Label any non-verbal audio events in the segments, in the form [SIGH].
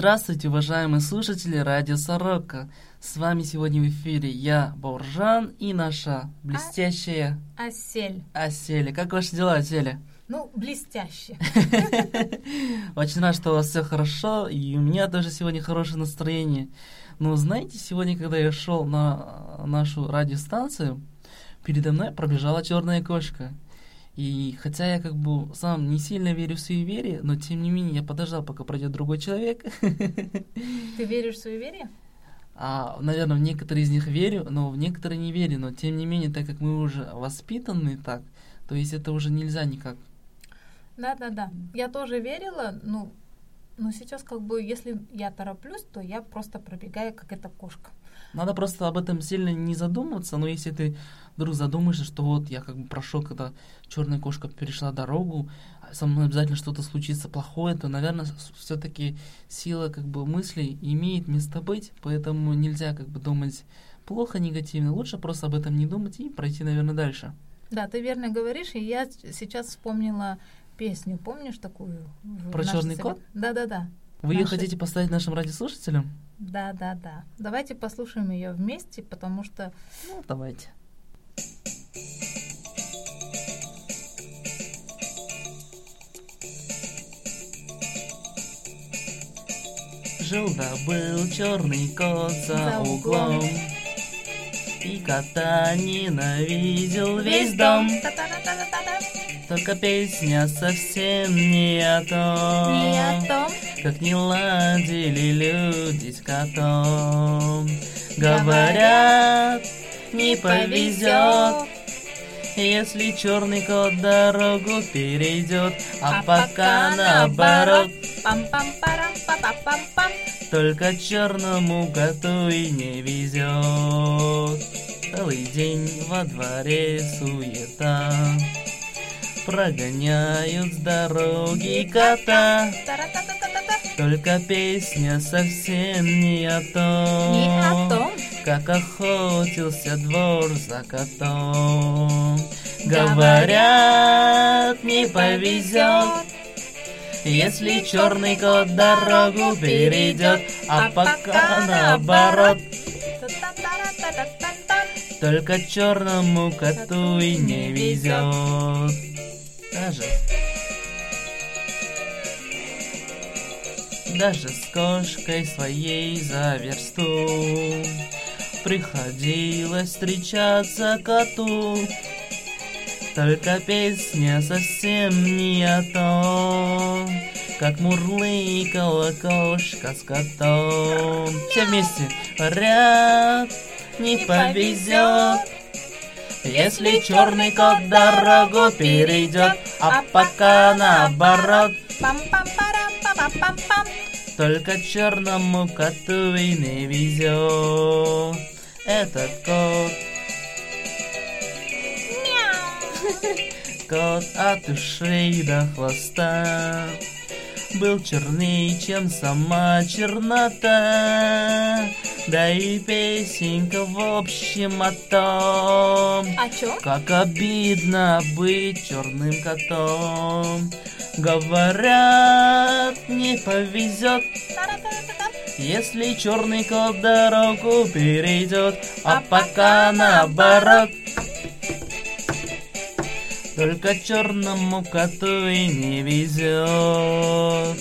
Здравствуйте, уважаемые слушатели Радио Сорока. С вами сегодня в эфире я, Бауржан, и наша блестящая... Осель. Оселя. Как ваши дела, Оселя? Ну, блестяще. [LAUGHS] Очень рад, что у вас все хорошо, и у меня тоже сегодня хорошее настроение. Но знаете, сегодня, когда я шел на нашу радиостанцию, передо мной пробежала черная кошка. И хотя я как бы сам не сильно верю в суеверие, но тем не менее я подождал, пока пройдет другой человек. [LAUGHS] Ты веришь в суеверие? А, наверное, в некоторые из них верю, но в некоторые не верю. Но тем не менее, так как мы уже воспитаны так, то есть это уже нельзя никак. Да, да, да. Я тоже верила, ну, но сейчас как бы, если я тороплюсь, то я просто пробегаю, как эта кошка. Надо просто об этом сильно не задумываться, но если ты вдруг задумаешься, что вот я как бы прошел, когда черная кошка перешла дорогу, а со мной обязательно что-то случится плохое, то, наверное, все-таки сила как бы мыслей имеет место быть, поэтому нельзя как бы думать плохо, негативно. Лучше просто об этом не думать и пройти, наверное, дальше. Да, ты верно говоришь, и я сейчас вспомнила песню, помнишь такую? Про черный кот? Да, да, да. Вы Наши... ее хотите поставить нашим радиослушателям? Да, да, да. Давайте послушаем ее вместе, потому что... Ну, давайте. Жил-да был черный кот за, за углом, углом. И кота ненавидел весь дом. Только песня совсем не о том, не о том как не ладили люди с котом. Говорят, не повезет, если черный кот дорогу перейдет, а, а пока наоборот. Только черному коту и не везет. Целый день во дворе суета Прогоняют с дороги кота. Только песня совсем не о том Не о том. Как охотился двор за котом. Говорят, не повезет если черный кот дорогу перейдет, а, а пока наоборот. Только черному коту и не везет. Даже. Даже с кошкой своей за версту Приходилось встречаться коту. Только песня совсем не о том Как мурлыкала кошка с котом. Все вместе. Ряд не повезет если черный кот дорогу перейдет, а пока наоборот. Только черному коту и не везет этот кот. Кот от ушей до хвоста был черней, чем сама чернота. Да и песенка в общем о том, о чем? как обидно быть черным котом. Говорят, не повезет, если черный кот дорогу перейдет, а, а пока наоборот. Только черному коту и не везет.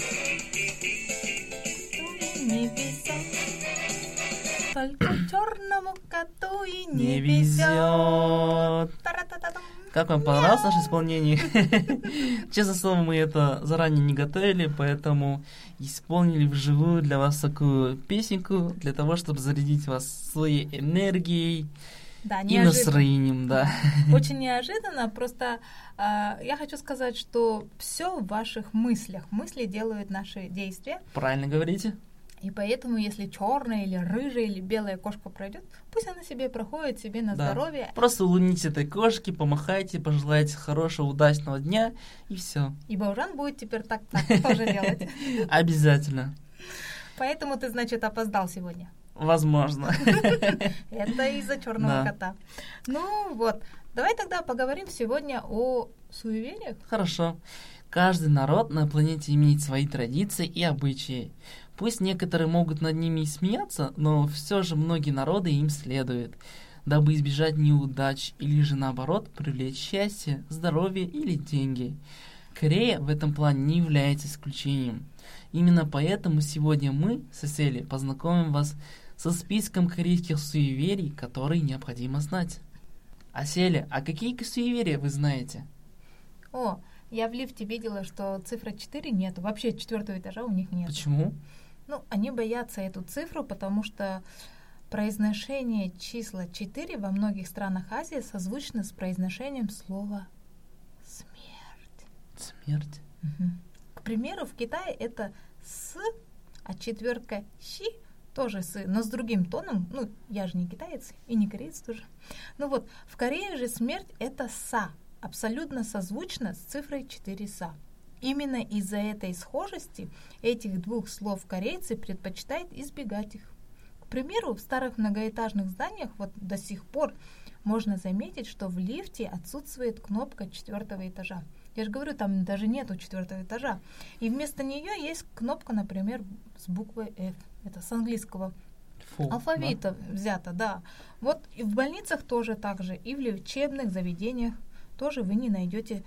Только черному коту и не, не везет. Как вам понравилось наше исполнение? [LAUGHS] Честно слово, мы это заранее не готовили, поэтому исполнили вживую для вас такую песенку, для того, чтобы зарядить вас своей энергией да, и настроением, да. [LAUGHS] Очень неожиданно, просто э, я хочу сказать, что все в ваших мыслях. Мысли делают наши действия. Правильно говорите. И поэтому, если черная или рыжая или белая кошка пройдет, пусть она себе проходит себе на да. здоровье. Просто улыбнитесь этой кошке, помахайте, пожелайте хорошего, удачного дня и все. И Баужан будет теперь так, так тоже [LAUGHS] делать. Обязательно. Поэтому ты, значит, опоздал сегодня. Возможно. [LAUGHS] Это из-за черного кота. Ну вот, давай тогда поговорим сегодня о суевериях. Хорошо. Каждый народ на планете имеет свои традиции и обычаи. Пусть некоторые могут над ними и смеяться, но все же многие народы им следуют, дабы избежать неудач или же наоборот привлечь счастье, здоровье или деньги. Корея в этом плане не является исключением. Именно поэтому сегодня мы с познакомим вас со списком корейских суеверий, которые необходимо знать. Аселя, а какие суеверия вы знаете? О, я в лифте видела, что цифра 4 нет. Вообще четвертого этажа у них нет. Почему? Ну, они боятся эту цифру, потому что произношение числа 4 во многих странах Азии созвучно с произношением слова смерть. Смерть? Угу. К примеру, в Китае это с, а четверка щи тоже с, но с другим тоном. Ну, я же не китаец и не кореец тоже. Ну вот, в Корее же смерть это са, абсолютно созвучно с цифрой 4 са. Именно из-за этой схожести этих двух слов корейцы предпочитают избегать их. К примеру, в старых многоэтажных зданиях вот до сих пор можно заметить, что в лифте отсутствует кнопка четвертого этажа. Я же говорю, там даже нету четвертого этажа. И вместо нее есть кнопка, например, с буквой F. Это с английского Фу, алфавита да? взято, да. Вот и в больницах тоже так же, и в лечебных заведениях тоже вы не найдете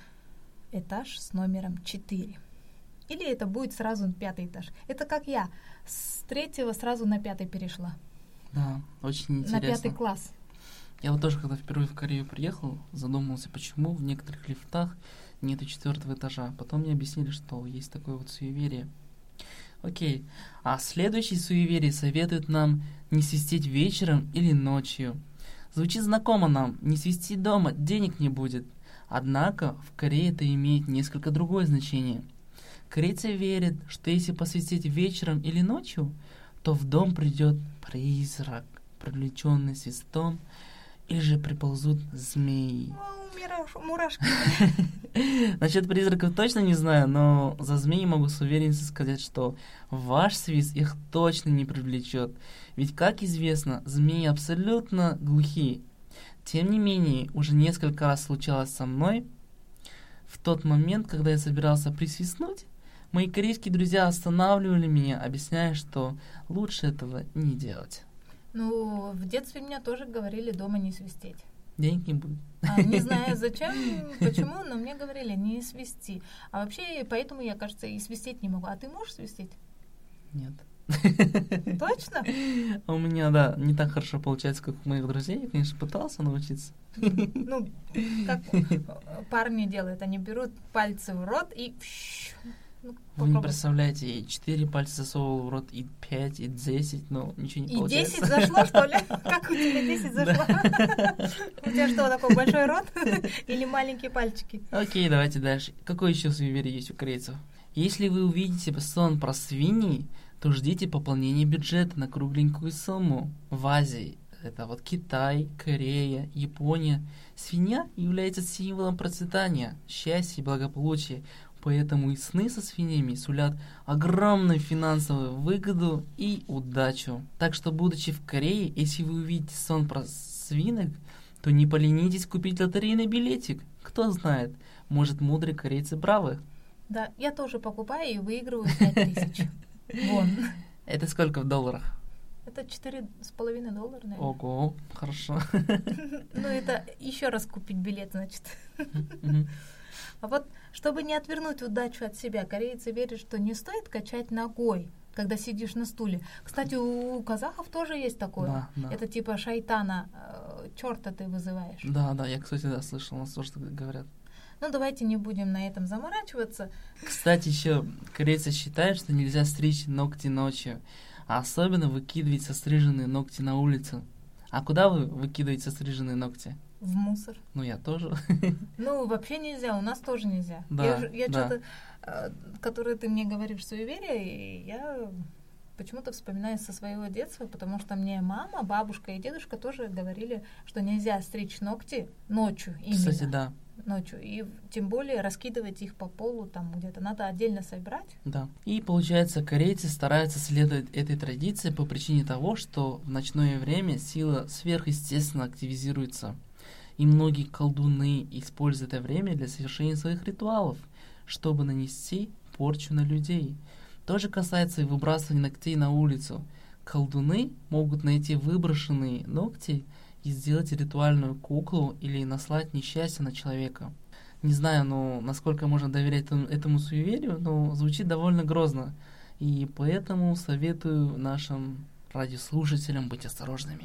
этаж с номером 4. Или это будет сразу пятый этаж. Это как я. С третьего сразу на пятый перешла. Да, очень интересно. На пятый класс. Я вот тоже, когда впервые в Корею приехал, задумался, почему в некоторых лифтах нету четвертого этажа. Потом мне объяснили, что есть такое вот суеверие. Окей. А следующий суеверие советует нам не свистеть вечером или ночью. Звучит знакомо нам. Не свисти дома, денег не будет. Однако в Корее это имеет несколько другое значение. Корейцы верят, что если посвятить вечером или ночью, то в дом придет призрак, привлеченный свистом, или же приползут змеи. Мурашки. [LAUGHS] Насчет призраков точно не знаю, но за змеи могу с уверенностью сказать, что ваш свист их точно не привлечет. Ведь, как известно, змеи абсолютно глухие, тем не менее, уже несколько раз случалось со мной. В тот момент, когда я собирался присвистнуть, мои корейские друзья останавливали меня, объясняя, что лучше этого не делать. Ну, в детстве меня тоже говорили дома не свистеть. Денег не будет. А, не [LAUGHS] знаю зачем, почему, но мне говорили не свисти. А вообще, поэтому я, кажется, и свистеть не могу. А ты можешь свистеть? Нет. Точно? [LAUGHS] У меня, да, не так хорошо получается, как у моих друзей. Я, конечно, пытался научиться. Ну, как [LAUGHS] парни делают, они берут пальцы в рот и... Ну, Вы не представляете, и четыре пальца засовывал в рот, и пять, и десять, но ничего не и получается. И десять зашло, что ли? [LAUGHS] Как у тебя десять зашло? У тебя что, такой большой рот? [LAUGHS] Или маленькие пальчики? Окей, давайте дальше. Какой еще суеверие есть у корейцев? Если вы увидите сон про свиньи, то ждите пополнения бюджета на кругленькую сумму. В Азии это вот Китай, Корея, Япония. Свинья является символом процветания, счастья и благополучия, поэтому и сны со свиньями сулят огромную финансовую выгоду и удачу. Так что, будучи в Корее, если вы увидите сон про свинок, то не поленитесь купить лотерейный билетик. Кто знает, может мудрые корейцы правы. Да, я тоже покупаю и выигрываю 5000. [LAUGHS] Вон. Это сколько в долларах? Это четыре с половиной доллара, наверное. Ого, хорошо. [LAUGHS] Ну, это еще раз купить билет, значит. А вот, чтобы не отвернуть удачу от себя, корейцы верят, что не стоит качать ногой, когда сидишь на стуле. Кстати, у казахов тоже есть такое. Да, да. Это типа шайтана, э, черта ты вызываешь. Да, да, я, кстати, да, слышал, у нас тоже говорят. Ну, давайте не будем на этом заморачиваться. Кстати, еще корейцы считают, что нельзя стричь ногти ночью, а особенно выкидывать состриженные ногти на улицу. А куда вы выкидываете состриженные ногти? В мусор. Ну, я тоже. Ну, вообще нельзя, у нас тоже нельзя. Да, я я да. что-то, э, которое ты мне говоришь, суеверие, я почему-то вспоминаю со своего детства, потому что мне мама, бабушка и дедушка тоже говорили, что нельзя стричь ногти ночью именно. Кстати, да ночью. И тем более раскидывать их по полу там где-то. Надо отдельно собирать. Да. И получается, корейцы стараются следовать этой традиции по причине того, что в ночное время сила сверхъестественно активизируется. И многие колдуны используют это время для совершения своих ритуалов, чтобы нанести порчу на людей. То же касается и выбрасывания ногтей на улицу. Колдуны могут найти выброшенные ногти и сделать ритуальную куклу или наслать несчастье на человека. Не знаю, ну, насколько можно доверять этому, суеверию, но звучит довольно грозно. И поэтому советую нашим радиослушателям быть осторожными.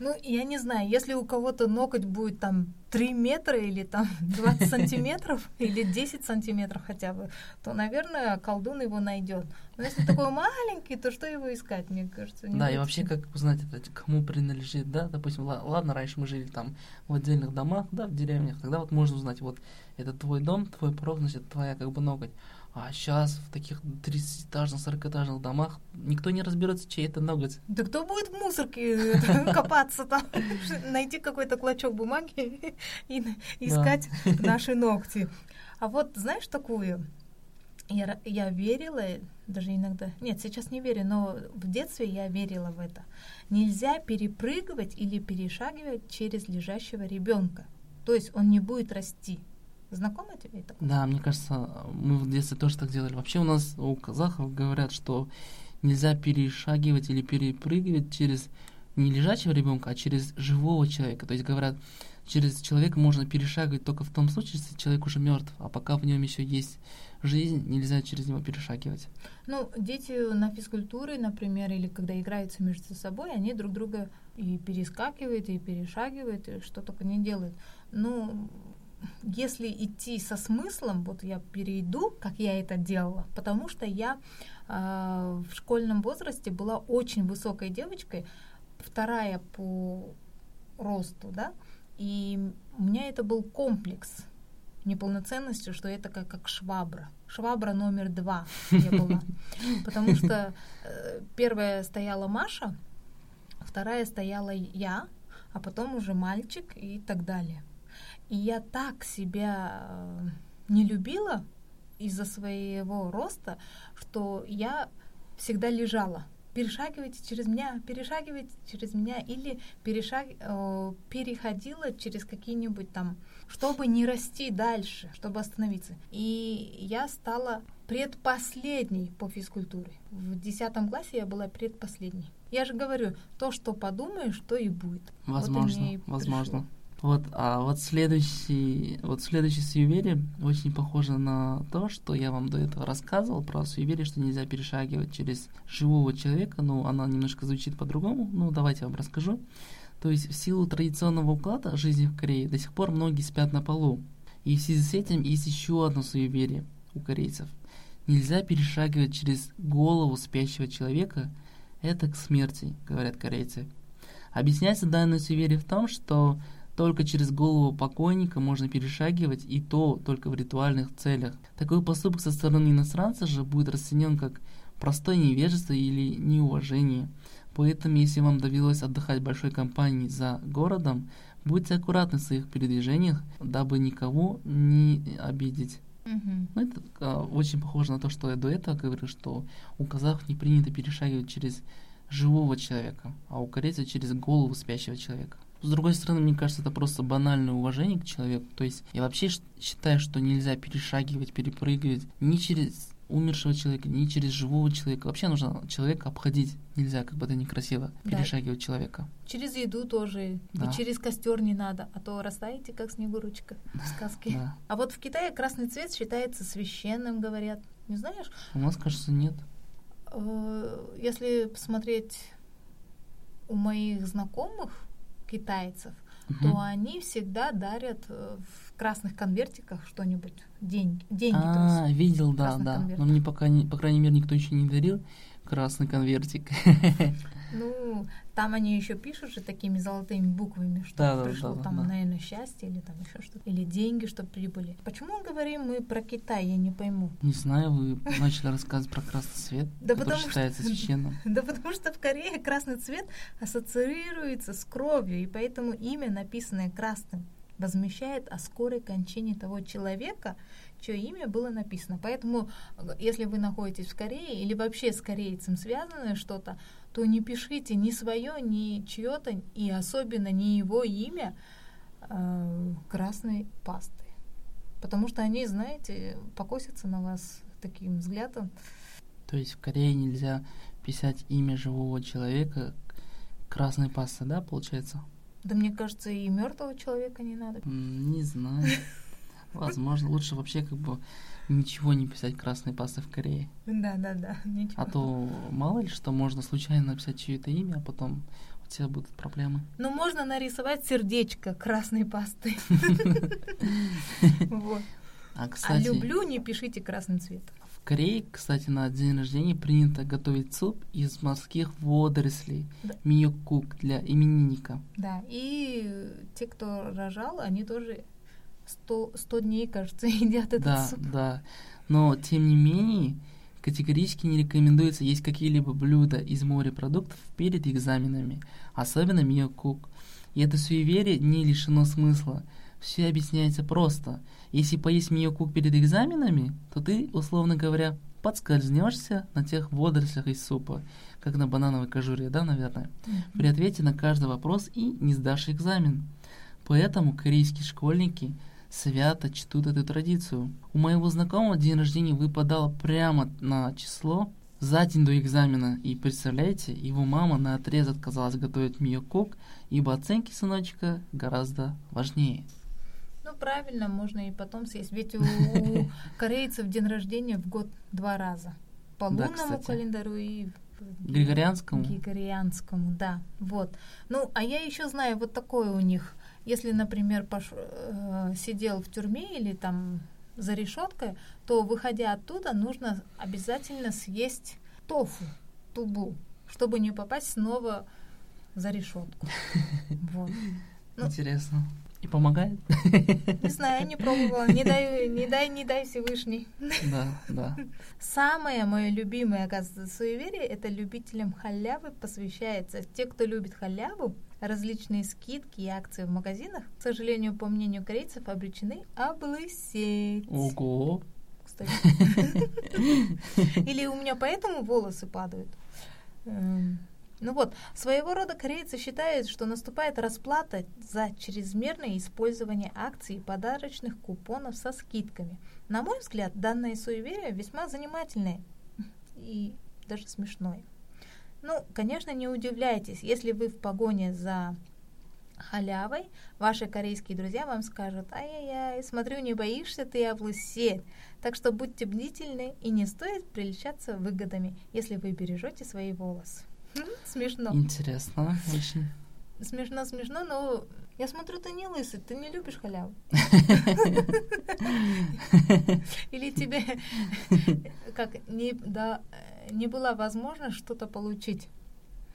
Ну, я не знаю, если у кого-то ноготь будет там 3 метра или там [LAUGHS] 20 сантиметров, или 10 сантиметров хотя бы, то, наверное, колдун его найдет. Но если такой маленький, то что его искать, мне кажется? да, и вообще, как узнать, кому принадлежит, да, допустим, ладно, раньше мы жили там в отдельных домах, да, в деревнях, тогда вот можно узнать, вот, это твой дом, твой порог, значит, твоя как бы ноготь. А сейчас в таких 30-этажных, 40-этажных домах никто не разберется, чей это ноготь. Да кто будет в мусорке [LAUGHS] копаться там, [LAUGHS] найти какой-то клочок бумаги и искать [LAUGHS] наши ногти. А вот знаешь такую? Я, я верила, даже иногда, нет, сейчас не верю, но в детстве я верила в это. Нельзя перепрыгивать или перешагивать через лежащего ребенка. То есть он не будет расти. Знакомо тебе это? Да, мне кажется, мы в детстве тоже так делали. Вообще у нас у казахов говорят, что нельзя перешагивать или перепрыгивать через не лежачего ребенка, а через живого человека. То есть говорят, через человека можно перешагивать только в том случае, если человек уже мертв, а пока в нем еще есть жизнь, нельзя через него перешагивать. Ну, дети на физкультуре, например, или когда играются между собой, они друг друга и перескакивают, и перешагивают, и что только не делают. Ну, если идти со смыслом, вот я перейду, как я это делала, потому что я э, в школьном возрасте была очень высокой девочкой, вторая по росту, да, и у меня это был комплекс неполноценности, что это как, как швабра. Швабра номер два я была. [LAUGHS] Потому что э, первая стояла Маша, вторая стояла я, а потом уже мальчик и так далее. И я так себя э, не любила из-за своего роста, что я всегда лежала. Перешагивайте через меня, перешагивайте через меня, или перешаг, э, переходила через какие-нибудь там, чтобы не расти дальше, чтобы остановиться. И я стала предпоследней по физкультуре. В десятом классе я была предпоследней. Я же говорю, то, что подумаешь, то и будет. Возможно, вот и возможно. Пришло. Вот, а вот следующий, вот следующий суеверие очень похоже на то, что я вам до этого рассказывал про суеверие, что нельзя перешагивать через живого человека, но оно немножко звучит по-другому. Ну, давайте я вам расскажу. То есть в силу традиционного уклада жизни в Корее до сих пор многие спят на полу. И в связи с этим есть еще одно суеверие у корейцев. Нельзя перешагивать через голову спящего человека, это к смерти, говорят корейцы. Объясняется данное суеверие в том, что только через голову покойника можно перешагивать, и то только в ритуальных целях. Такой поступок со стороны иностранца же будет расценен как простое невежество или неуважение. Поэтому, если вам довелось отдыхать большой компании за городом, будьте аккуратны в своих передвижениях, дабы никого не обидеть. Mm-hmm. Ну, это а, очень похоже на то, что я до этого говорил, что у казахов не принято перешагивать через живого человека, а у корейцев через голову спящего человека. С другой стороны, мне кажется, это просто банальное уважение к человеку. То есть я вообще считаю, что нельзя перешагивать, перепрыгивать ни через умершего человека, ни через живого человека. Вообще нужно человека обходить. Нельзя, как бы это некрасиво, да. перешагивать человека. Через еду тоже. Да. И через костер не надо, а то растаете, как снегурочка в сказке. Да. А вот в Китае красный цвет считается священным, говорят. Не знаешь? У нас, кажется, нет. Э, если посмотреть у моих знакомых, китайцев, угу. то они всегда дарят э, в красных конвертиках что-нибудь, деньги. деньги а, есть, видел, да, да. Но мне пока, не, по крайней мере, никто еще не дарил красный конвертик. [LAUGHS] Ну, там они еще пишут же такими золотыми буквами, что да, пришло да, там, да. наверное, счастье или там еще что-то. Или деньги, чтобы прибыли. Почему говорим мы про Китай, я не пойму. Не знаю, вы начали рассказывать про красный цвет, [LAUGHS] да который потому считается что, священным. [LAUGHS] Да потому что в Корее красный цвет ассоциируется с кровью, и поэтому имя, написанное красным, возмещает о скорой кончине того человека, чье имя было написано. Поэтому, если вы находитесь в Корее или вообще с корейцем связано что-то, то не пишите ни свое, ни чье-то, и особенно не его имя э, красной пастой. Потому что они, знаете, покосятся на вас таким взглядом. То есть в Корее нельзя писать имя живого человека красной пастой, да, получается? Да мне кажется, и мертвого человека не надо. Не знаю. [LAUGHS] Возможно, лучше вообще как бы ничего не писать красной пастой в Корее. Да, да, да. Ничего. А то мало ли что можно случайно написать чье-то имя, а потом у тебя будут проблемы. Ну, можно нарисовать сердечко красной пастой. [LAUGHS] А, А кстати, люблю, не пишите красным цветом. в Корее, кстати, на день рождения принято готовить суп из морских водорослей, Да. миокук для именинника. Да, и те, кто рожал, они тоже 100, 100 дней, кажется, [LAUGHS] едят этот да, суп. да. Но, тем не менее, категорически не рекомендуется есть какие-либо блюда из морепродуктов перед экзаменами, особенно миокук. И это суеверие не лишено смысла. Все объясняется просто. Если поесть миокук перед экзаменами, то ты, условно говоря, подскользнешься на тех водорослях из супа, как на банановой кожуре, да, наверное, при ответе на каждый вопрос и не сдашь экзамен. Поэтому корейские школьники свято чтут эту традицию. У моего знакомого день рождения выпадало прямо на число за день до экзамена. И представляете, его мама на отрез отказалась готовить миокук, ибо оценки сыночка гораздо важнее. Ну, правильно, можно и потом съесть. Ведь у, [LAUGHS] корейцев день рождения в год два раза. По Да, лунному кстати. календарю и Григорианскому? Григорианскому, да. Вот. Ну, а я еще знаю вот такое у них. Если, например, пош- э, сидел в тюрьме или там за решеткой, то, выходя оттуда, нужно обязательно съесть тофу, тубу, чтобы не попасть снова за решетку. [LAUGHS] Вот. Ну. Интересно. И помогает? Не знаю, не пробовала. Не дай, не дай, не дай Всевышний. Да, да. Самое мое любимое, оказывается, суеверие, это любителям халявы посвящается. Те, кто любит халяву, различные скидки и акции в магазинах, к сожалению, по мнению корейцев, обречены облысеть. Ого. Кстати. Или у меня поэтому волосы падают. Эм, Ну вот, своего рода корейцы считают, что наступает расплата за чрезмерное использование акций и подарочных купонов со скидками. На мой взгляд, данное суеверие весьма занимательное и даже смешное. Ну, конечно, не удивляйтесь, если вы в погоне за халявой, ваши корейские друзья вам скажут, ай-яй-яй, смотрю, не боишься ты облысеть. Так что будьте бдительны и не стоит прельщаться выгодами, если вы бережете свои волосы. Хм, Смешно. Интересно очень. Смешно, смешно, но я смотрю, ты не лысый, ты не любишь халяву. [LAUGHS] Или тебе как не, да, не была возможность что-то получить.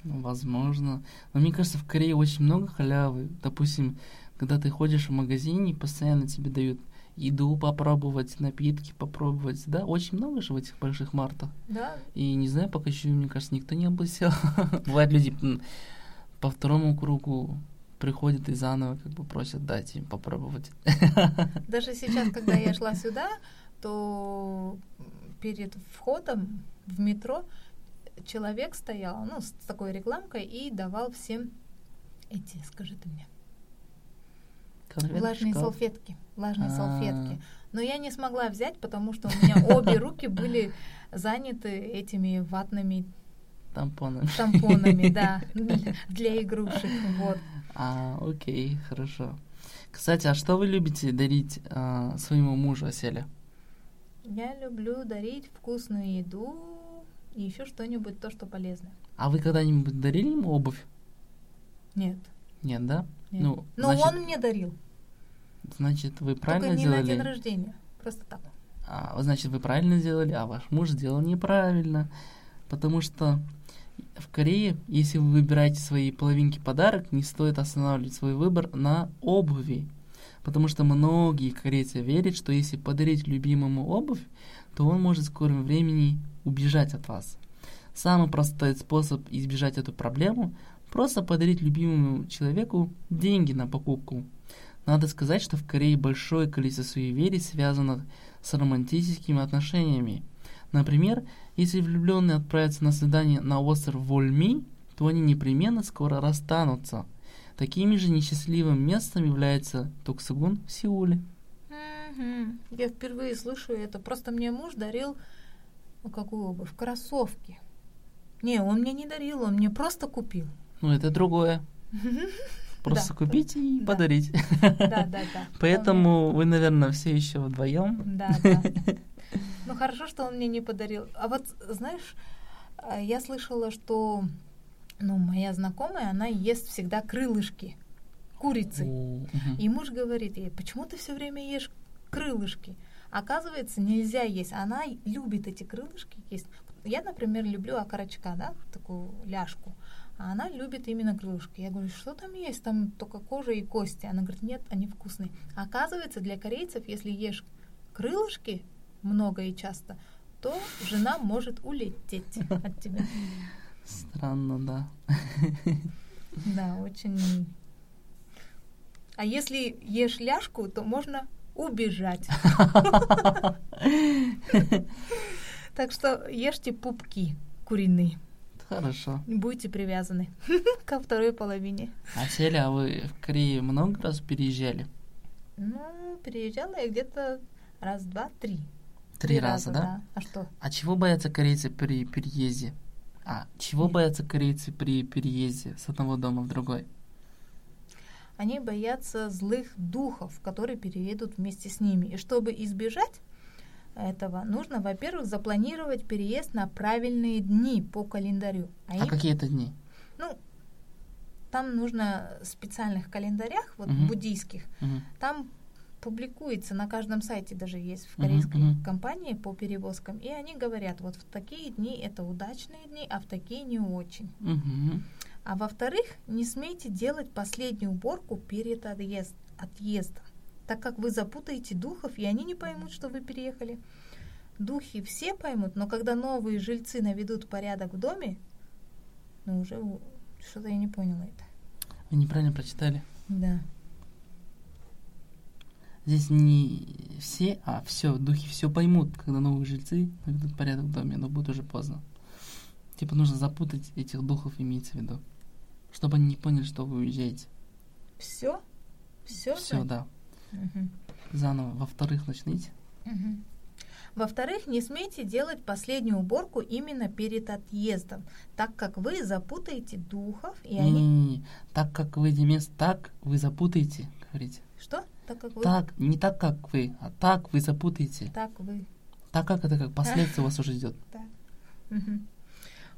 Ну, Возможно. Но мне кажется, в Корее очень много халявы. Допустим, когда ты ходишь в магазине, постоянно тебе дают еду попробовать, напитки попробовать. Да, очень много же в этих больших мартах. Да, И не знаю, пока еще, мне кажется, никто не облысел. [LAUGHS] Бывает, люди по второму кругу приходят и заново как бы просят дать им попробовать. [LAUGHS] Даже сейчас, когда я шла сюда, то перед входом в метро человек стоял, ну, с такой рекламкой и давал всем эти, скажи ты мне, Конфетки, влажные шоколад. салфетки, влажные А. салфетки. Но я не смогла взять, потому что у меня обе [LAUGHS] руки были заняты этими ватными Тампоны. тампонами, [LAUGHS] да, для, игрушек, вот. А, окей, хорошо. Кстати, а что вы любите дарить а, своему мужу Оселе? Я люблю дарить вкусную еду и еще что-нибудь, то, что полезное. А вы когда-нибудь дарили ему обувь? Нет. Нет, да? нет. Ну, Но значит, он мне дарил. значит, вы Только правильно не сделали. на день рождения. Просто так. А, значит, вы правильно сделали, а ваш муж сделал неправильно. Потому что в Корее, если вы выбираете своей половинке подарок, не стоит останавливать свой выбор на обуви. Потому что многие корейцы верят, что если подарить любимому обувь, то он может в скором времени убежать от вас. Самый простой способ избежать эту проблему – просто подарить любимому человеку деньги на покупку. Надо сказать, что в Корее большое количество суеверий связано с романтическими отношениями. Например, если влюбленные отправятся на свидание на остров Вольми, то они непременно скоро расстанутся. Такими же несчастливым местом является Токсугун в Сеуле. Мгм. Я впервые слышу это. Просто мне муж дарил Какую обувь? Кроссовки. Не, он мне не дарил, он мне просто купил. Ну, это другое. [LAUGHS] Просто Да. купить и Да. подарить. Да, да, да. [LAUGHS] Поэтому вы, наверное, все еще вдвоем. Да, да. [LAUGHS] Ну хорошо, что он мне не подарил. А вот знаешь, а, я слышала, что ну, моя знакомая, она ест всегда крылышки курицы. И муж говорит ей, почему ты все время ешь крылышки? Оказывается, нельзя есть. Она любит эти крылышки есть. Я, например, люблю окорочка, да, такую ляжку. А она любит именно крылышки. Я говорю, что там есть? Там только кожа и кости. Она говорит, нет, они вкусные. Оказывается, для корейцев, если ешь крылышки много и часто, то жена может улететь от тебя. [LAUGHS] Странно, да. Да, очень. А если ешь ляжку, то можно убежать. Так что ешьте пупки куриные. Хорошо. Будете привязаны [LAUGHS] ко второй половине. А Селя, а вы в Корее много раз переезжали? Ну, переезжала я где-то раз, два, три. Три раза, да? А что? А чего боятся корейцы при переезде? А чего боятся корейцы при переезде с одного дома в другой? Они боятся злых духов, которые переедут вместе с ними. И чтобы избежать этого, нужно, во-первых, запланировать переезд на правильные дни по календарю. А им- какие это дни? Ну, там нужно в специальных календарях, вот Мгм. буддийских, Мгм. там публикуется на каждом сайте даже есть в корейской мгм. компании по перевозкам, и они говорят, вот в такие дни это удачные дни, а в такие не очень. Мгм. А во-вторых, не смейте делать последнюю уборку перед отъезд- отъездом, так как вы запутаете духов, и они не поймут, что вы переехали. Духи все поймут, но когда новые жильцы наведут порядок в доме, ну уже что-то я не поняла это. Вы неправильно прочитали. Да. Здесь не все, а все, духи все поймут, когда новые жильцы наведут порядок в доме, но будет уже поздно. Типа нужно запутать этих духов, имеется в виду. Чтобы они не поняли, что вы уезжаете. Все? Все? Все, да. Мгм. Заново. Во-вторых, начните. Мгм. Во-вторых, не смейте делать последнюю уборку именно перед отъездом, так как вы запутаете духов, и они... Не-не-не. Так как вы, Демес, так вы запутаете, говорите. Что? Так как вы... Так, не так, как вы, а так вы запутаете. Так вы... Так как это как последствия вас уже ждет. [LAUGHS]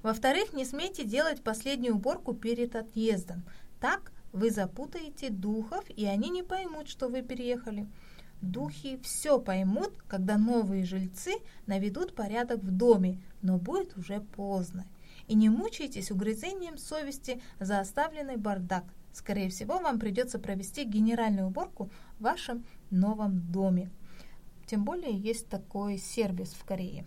Во-вторых, не смейте делать последнюю уборку перед отъездом. Так вы запутаете духов, и они не поймут, что вы переехали. Духи все поймут, когда новые жильцы наведут порядок в доме, но будет уже поздно. И не мучайтесь угрызением совести за оставленный бардак. Скорее всего, вам придется провести генеральную уборку в вашем новом доме. Тем более есть такой сервис в Корее.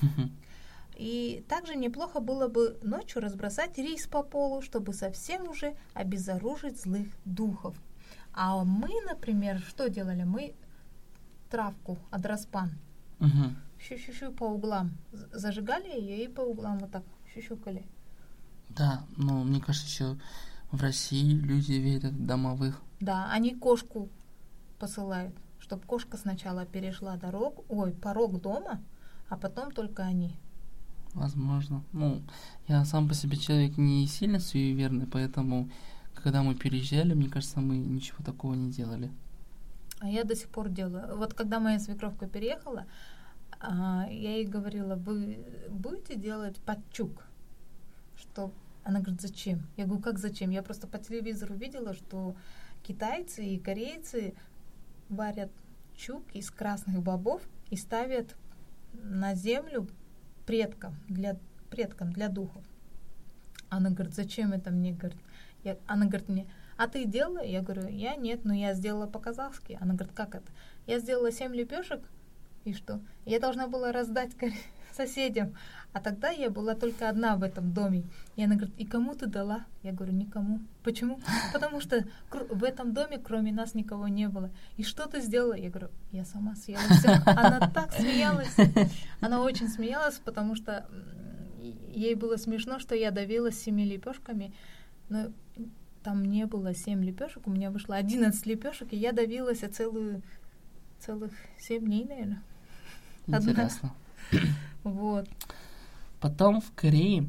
[LAUGHS] И также неплохо было бы ночью разбросать рис по полу, чтобы совсем уже обезоружить злых духов. А мы, например, что делали? Мы травку, адроспан, Мгм. щу-щу-щу по углам. Зажигали ее и по углам вот так щущукали. Да, но мне кажется, еще в России люди верят в домовых. Да, они кошку посылают, чтобы кошка сначала перешла дорогу, ой, порог дома, а потом только они. Возможно. Ну, я сам по себе человек не сильно суеверный, поэтому, когда мы переезжали, мне кажется, мы ничего такого не делали. А я до сих пор делаю. Вот когда моя свекровка переехала, а, я ей говорила, вы будете делать подчук? Что? Она говорит, зачем? Я говорю, как зачем? Я просто по телевизору видела, что китайцы и корейцы варят чук из красных бобов и ставят на землю предкам, для, предкам, для духов. Она говорит, зачем это мне? Говорит, я, она говорит мне, а ты делала? Я говорю, я нет, но я сделала по-казахски. Она говорит, как это? Я сделала семь лепешек, и что? Я должна была раздать ко- [LAUGHS] соседям. А тогда я была только одна в этом доме. И она говорит, и кому ты дала? Я говорю, никому. Почему? Потому что в этом доме кроме нас никого не было. И что ты сделала? Я говорю, я сама съела все. Она так смеялась. Она очень смеялась, потому что ей было смешно, что я давилась семи лепешками. Но там не было семь лепешек, у меня вышло 11 лепешек, и я давилась целую, целых семь дней, наверное. Одна. [COUGHS] Вот. Потом в Корее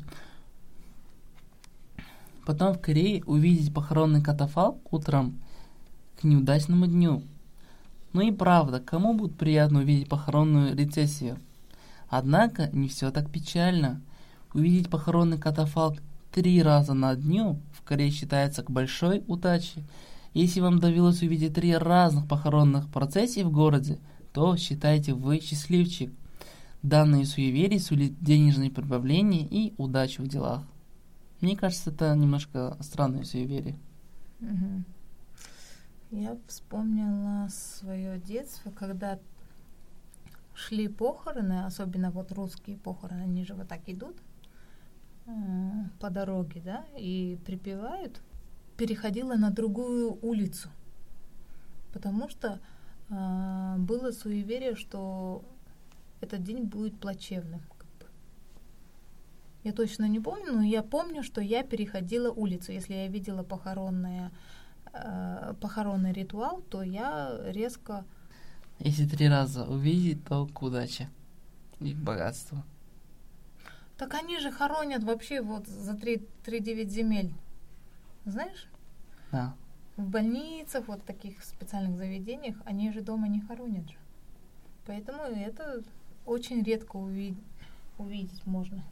Потом в Корее увидеть похоронный катафалк утром к неудачному дню. Ну и правда, кому будет приятно увидеть похоронную рецессию? Однако не все так печально. Увидеть похоронный катафалк три раза на дню в Корее считается к большой удаче. Если вам довелось увидеть три разных похоронных процессий в городе, то считайте вы счастливчик. Данные суеверия сулит денежные прибавления и удачу в делах. Мне кажется, это немножко странное суеверие. Мгм. Я вспомнила свое детство, когда шли похороны, особенно вот русские похороны, они же вот так идут э, по дороге, да, и припевают, переходила на другую улицу, потому что э, было суеверие, что этот день будет плачевным. как бы. Я точно не помню, но я помню, что я переходила улицу. Если я видела похоронное, э, похоронный ритуал, то я резко... Если три раза увидеть, то к удаче и к богатству. Так они же хоронят вообще вот за 3-9 земель. Знаешь? Да. В больницах, вот таких специальных заведениях, они же дома не хоронят же. Поэтому это очень редко уви- увидеть можно.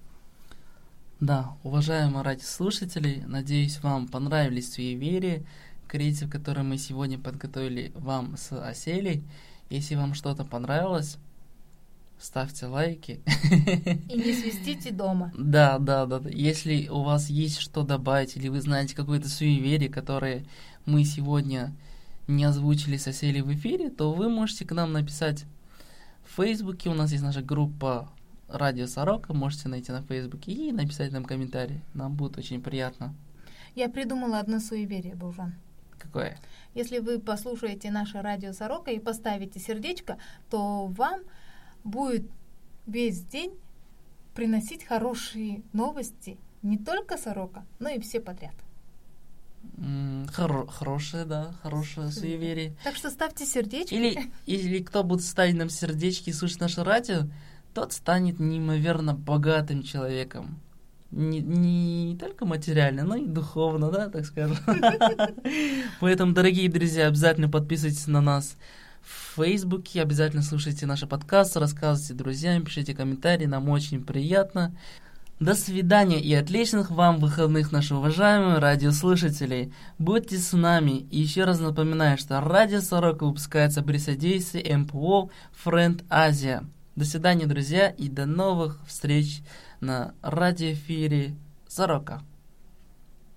Да, уважаемые радиослушатели, надеюсь, вам понравились суеверия, креатив, который мы сегодня подготовили вам с Оселей. Если вам что-то понравилось, ставьте лайки. И не свистите дома. [LAUGHS] Да, да, да. Если у вас есть что добавить, или вы знаете какое-то суеверие, которое мы сегодня не озвучили с Оселей в эфире, то вы можете к нам написать в Фейсбуке. У нас есть наша группа Радио Сорока. Можете найти на Фейсбуке и написать нам комментарий. Нам будет очень приятно. Я придумала одно суеверие, Баужан. Какое? Если вы послушаете наше радио Сорока и поставите сердечко, то вам будет весь день приносить хорошие новости не только Сорока, но и все подряд. М, хоро- хорошее, да, хорошее суеверие. Так что ставьте сердечки. Или, [LAUGHS] или кто будет ставить нам сердечки и слушать наше радио, тот станет неимоверно богатым человеком. Не, не только материально, но и духовно, да, так скажем. [LAUGHS] Поэтому, дорогие друзья, обязательно подписывайтесь на нас в Фейсбуке, обязательно слушайте наши подкасты, рассказывайте друзьям, пишите комментарии, нам очень приятно. До свидания и отличных вам выходных, наши уважаемые радиослушатели. Будьте с нами. И еще раз напоминаю, что Радио Сорока выпускается при содействии МПО Friend Азия. До свидания, друзья, и до новых встреч на радиоэфире Сорока.